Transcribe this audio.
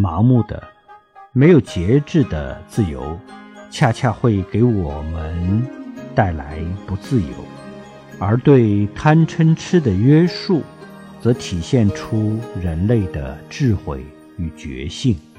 盲目的没有节制的自由恰恰会给我们带来不自由。而对贪嗔痴的约束则体现出人类的智慧与觉性。